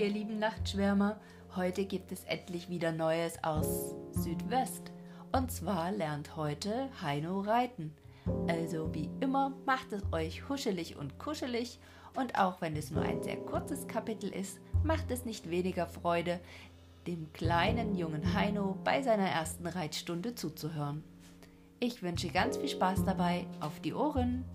ihr lieben Nachtschwärmer. Heute gibt es endlich wieder Neues aus Südwest. Und zwar lernt heute Heino reiten. Also wie immer, macht es euch huschelig und kuschelig. Und auch wenn es nur ein sehr kurzes Kapitel ist, macht es nicht weniger Freude, dem kleinen jungen Heino bei seiner ersten Reitstunde zuzuhören. Ich wünsche ganz viel Spaß dabei. Auf die Ohren!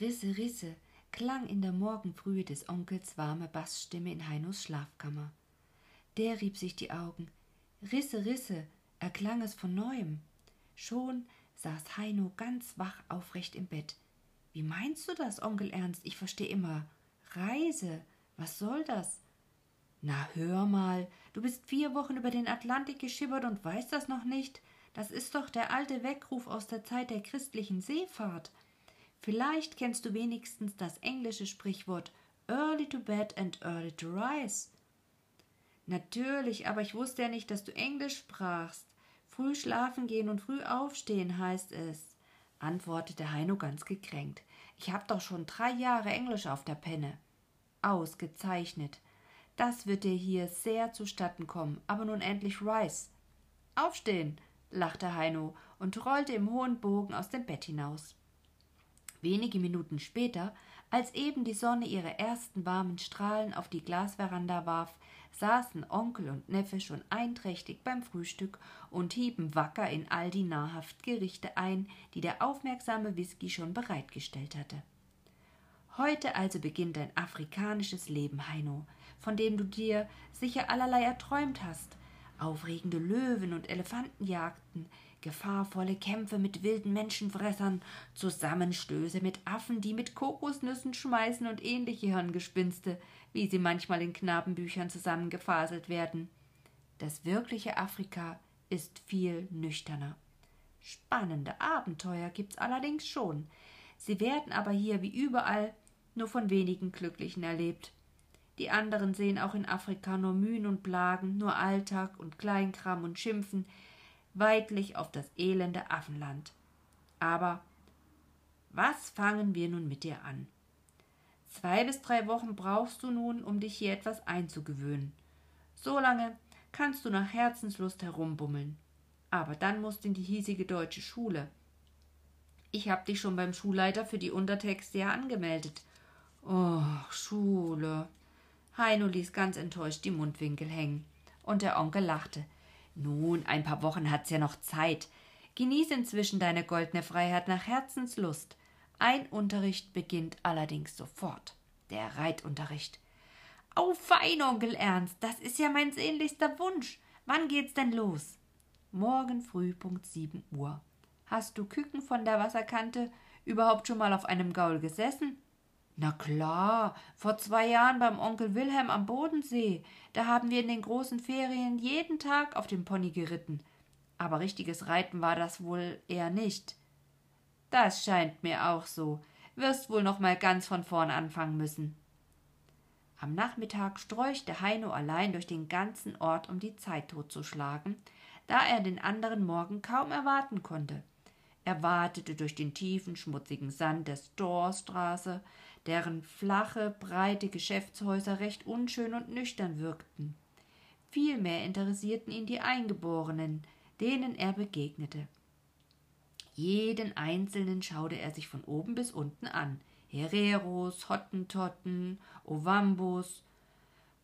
Risse, Risse klang in der Morgenfrühe des Onkels warme Bassstimme in Heinos Schlafkammer. Der rieb sich die Augen. Risse, Risse, erklang es von neuem. Schon saß Heino ganz wach aufrecht im Bett. Wie meinst du das, Onkel Ernst? Ich verstehe immer Reise. Was soll das? Na, hör mal, du bist vier Wochen über den Atlantik geschippert und weißt das noch nicht? Das ist doch der alte Weckruf aus der Zeit der christlichen Seefahrt. Vielleicht kennst du wenigstens das englische Sprichwort Early to bed and early to rise. Natürlich, aber ich wusste ja nicht, dass du Englisch sprachst. Früh schlafen gehen und früh aufstehen heißt es, antwortete Heino ganz gekränkt. Ich hab doch schon drei Jahre Englisch auf der Penne. Ausgezeichnet. Das wird dir hier sehr zustatten kommen, aber nun endlich Rice. Aufstehen, lachte Heino und rollte im hohen Bogen aus dem Bett hinaus. Wenige Minuten später, als eben die Sonne ihre ersten warmen Strahlen auf die Glasveranda warf, saßen Onkel und Neffe schon einträchtig beim Frühstück und hieben wacker in all die nahrhaft Gerichte ein, die der aufmerksame Whisky schon bereitgestellt hatte. Heute also beginnt dein afrikanisches Leben, Heino, von dem du dir sicher allerlei erträumt hast. Aufregende Löwen und Elefantenjagden, gefahrvolle Kämpfe mit wilden Menschenfressern, Zusammenstöße mit Affen, die mit Kokosnüssen schmeißen und ähnliche Hirngespinste, wie sie manchmal in Knabenbüchern zusammengefaselt werden. Das wirkliche Afrika ist viel nüchterner. Spannende Abenteuer gibt's allerdings schon. Sie werden aber hier wie überall nur von wenigen Glücklichen erlebt. Die anderen sehen auch in Afrika nur Mühen und Plagen, nur Alltag und Kleinkram und Schimpfen, weitlich auf das elende Affenland. Aber was fangen wir nun mit dir an? Zwei bis drei Wochen brauchst du nun, um dich hier etwas einzugewöhnen. So lange kannst du nach Herzenslust herumbummeln. Aber dann musst du in die hiesige deutsche Schule. Ich hab dich schon beim Schulleiter für die Untertexte ja angemeldet. Oh, Schule. Heino ließ ganz enttäuscht die Mundwinkel hängen. Und der Onkel lachte. Nun, ein paar Wochen hat's ja noch Zeit. Genieß inzwischen deine goldene Freiheit nach Herzenslust. Ein Unterricht beginnt allerdings sofort. Der Reitunterricht. Au, fein, Onkel Ernst, das ist ja mein sehnlichster Wunsch. Wann geht's denn los? Morgen früh Punkt sieben Uhr. Hast du Küken von der Wasserkante überhaupt schon mal auf einem Gaul gesessen? Na klar, vor zwei Jahren beim Onkel Wilhelm am Bodensee. Da haben wir in den großen Ferien jeden Tag auf dem Pony geritten. Aber richtiges Reiten war das wohl eher nicht. Das scheint mir auch so. Wirst wohl noch mal ganz von vorn anfangen müssen. Am Nachmittag streuchte Heino allein durch den ganzen Ort, um die Zeit totzuschlagen, da er den anderen Morgen kaum erwarten konnte. Er watete durch den tiefen, schmutzigen Sand der Storestraße, deren flache, breite Geschäftshäuser recht unschön und nüchtern wirkten. Vielmehr interessierten ihn die Eingeborenen, denen er begegnete. Jeden einzelnen schaute er sich von oben bis unten an. Hereros, Hottentotten, Ovambos,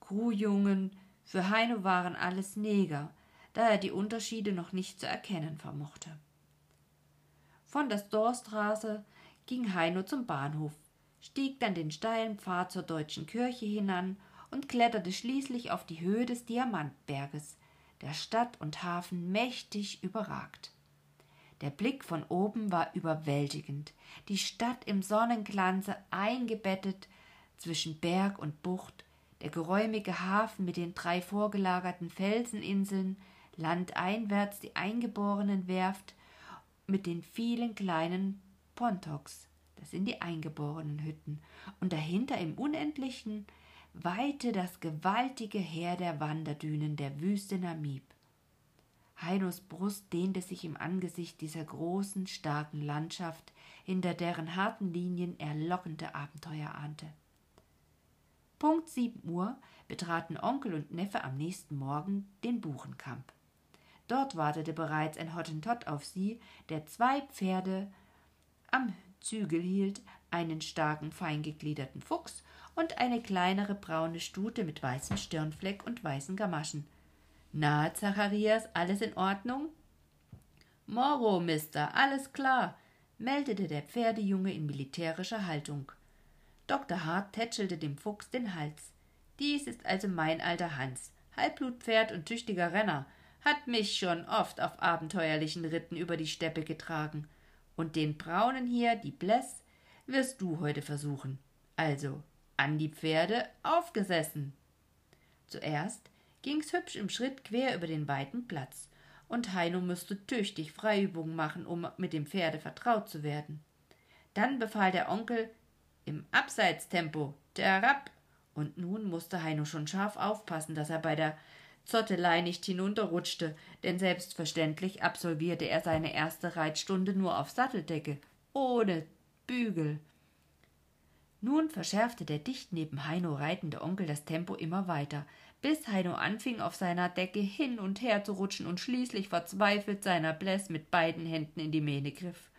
Kuhjungen, für Heino waren alles Neger, da er die Unterschiede noch nicht zu erkennen vermochte. Von der Storstraße ging Heino zum Bahnhof, stieg dann den steilen Pfad zur deutschen Kirche hinan und kletterte schließlich auf die Höhe des Diamantberges, der Stadt und Hafen mächtig überragt. Der Blick von oben war überwältigend, die Stadt im Sonnenglanze eingebettet zwischen Berg und Bucht, der geräumige Hafen mit den drei vorgelagerten Felseninseln, landeinwärts die eingeborenen Werft mit den vielen kleinen Pontoks, das sind die eingeborenen Hütten, und dahinter im Unendlichen weite das gewaltige Heer der Wanderdünen der Wüste Namib. Heinos Brust dehnte sich im Angesicht dieser großen, starken Landschaft, hinter deren harten Linien er lockende Abenteuer ahnte. Punkt sieben Uhr betraten Onkel und Neffe am nächsten Morgen den Buchenkamp. Dort wartete bereits ein Hottentott auf sie, der zwei Pferde am Zügel hielt, einen starken, feingegliederten Fuchs und eine kleinere braune Stute mit weißem Stirnfleck und weißen Gamaschen. Na, Zacharias, alles in Ordnung? Moro, Mister, alles klar, meldete der Pferdejunge in militärischer Haltung. Dr. Hart tätschelte dem Fuchs den Hals. Dies ist also mein alter Hans, Halbblutpferd und tüchtiger Renner, hat mich schon oft auf abenteuerlichen Ritten über die Steppe getragen. Und den braunen hier, die Bless, wirst du heute versuchen. Also, an die Pferde aufgesessen. Zuerst ging's hübsch im Schritt quer über den weiten Platz, und Heino musste tüchtig Freiübungen machen, um mit dem Pferde vertraut zu werden. Dann befahl der Onkel im Abseitstempo derab, und nun musste Heino schon scharf aufpassen, dass er bei der Zottelei nicht hinunterrutschte, denn selbstverständlich absolvierte er seine erste Reitstunde nur auf Satteldecke, ohne Bügel. Nun verschärfte der dicht neben Heino reitende Onkel das Tempo immer weiter, bis Heino anfing, auf seiner Decke hin und her zu rutschen und schließlich verzweifelt seiner Bläss mit beiden Händen in die Mähne griff.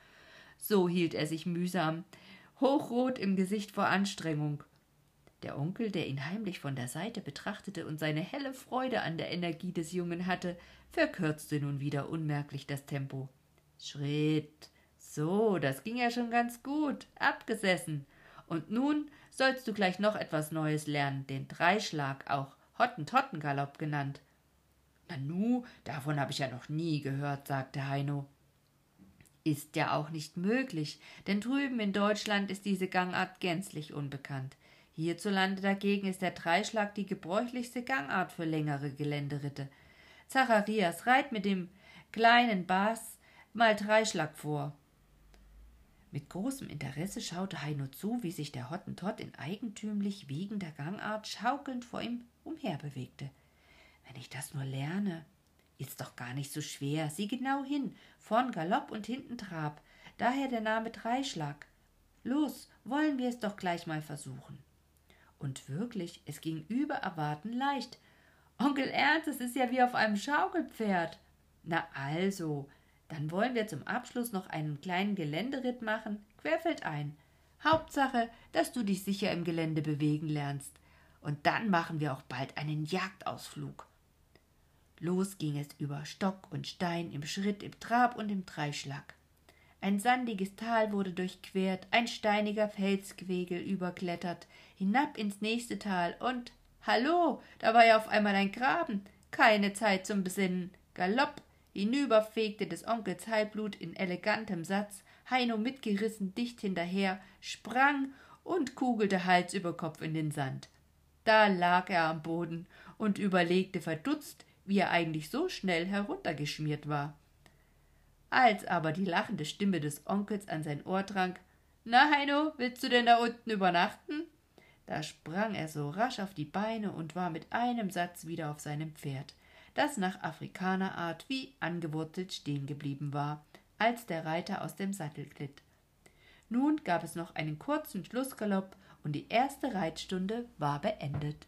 So hielt er sich mühsam, hochrot im Gesicht vor Anstrengung. Der Onkel, der ihn heimlich von der Seite betrachtete und seine helle Freude an der Energie des Jungen hatte, verkürzte nun wieder unmerklich das Tempo. Schritt. So, das ging ja schon ganz gut. Abgesessen. Und nun sollst du gleich noch etwas Neues lernen, den Dreischlag, auch Hottentottengalopp genannt. Nanu, davon habe ich ja noch nie gehört, sagte Heino. Ist ja auch nicht möglich, denn drüben in Deutschland ist diese Gangart gänzlich unbekannt. Hierzulande dagegen ist der Dreischlag die gebräuchlichste Gangart für längere Geländeritte. Zacharias, reit mit dem kleinen Bas mal Dreischlag vor. Mit großem Interesse schaute Heino zu, wie sich der Hottentott in eigentümlich wiegender Gangart schaukelnd vor ihm umherbewegte. Wenn ich das nur lerne. Ist doch gar nicht so schwer. Sieh genau hin. Vorn Galopp und hinten Trab. Daher der Name Dreischlag. Los, wollen wir es doch gleich mal versuchen. Und wirklich, es ging über Erwarten leicht. Onkel Ernst, es ist ja wie auf einem Schaukelpferd. Na also, dann wollen wir zum Abschluss noch einen kleinen Geländeritt machen, querfeldein. Hauptsache, dass du dich sicher im Gelände bewegen lernst. Und dann machen wir auch bald einen Jagdausflug. Los ging es über Stock und Stein, im Schritt, im Trab und im Dreischlag. Ein sandiges Tal wurde durchquert, ein steiniger Felsquegel überklettert, hinab ins nächste Tal und Hallo, da war ja auf einmal ein Graben. Keine Zeit zum Besinnen. Galopp, hinüber fegte des Onkels Halbblut in elegantem Satz, Heino mitgerissen dicht hinterher, sprang und kugelte Hals über Kopf in den Sand. Da lag er am Boden und überlegte verdutzt, wie er eigentlich so schnell heruntergeschmiert war. Als aber die lachende Stimme des Onkels an sein Ohr drang, na, Heino, willst du denn da unten übernachten? Da sprang er so rasch auf die Beine und war mit einem Satz wieder auf seinem Pferd, das nach Afrikanerart wie angewurzelt stehen geblieben war, als der Reiter aus dem Sattel glitt. Nun gab es noch einen kurzen Schlussgalopp und die erste Reitstunde war beendet.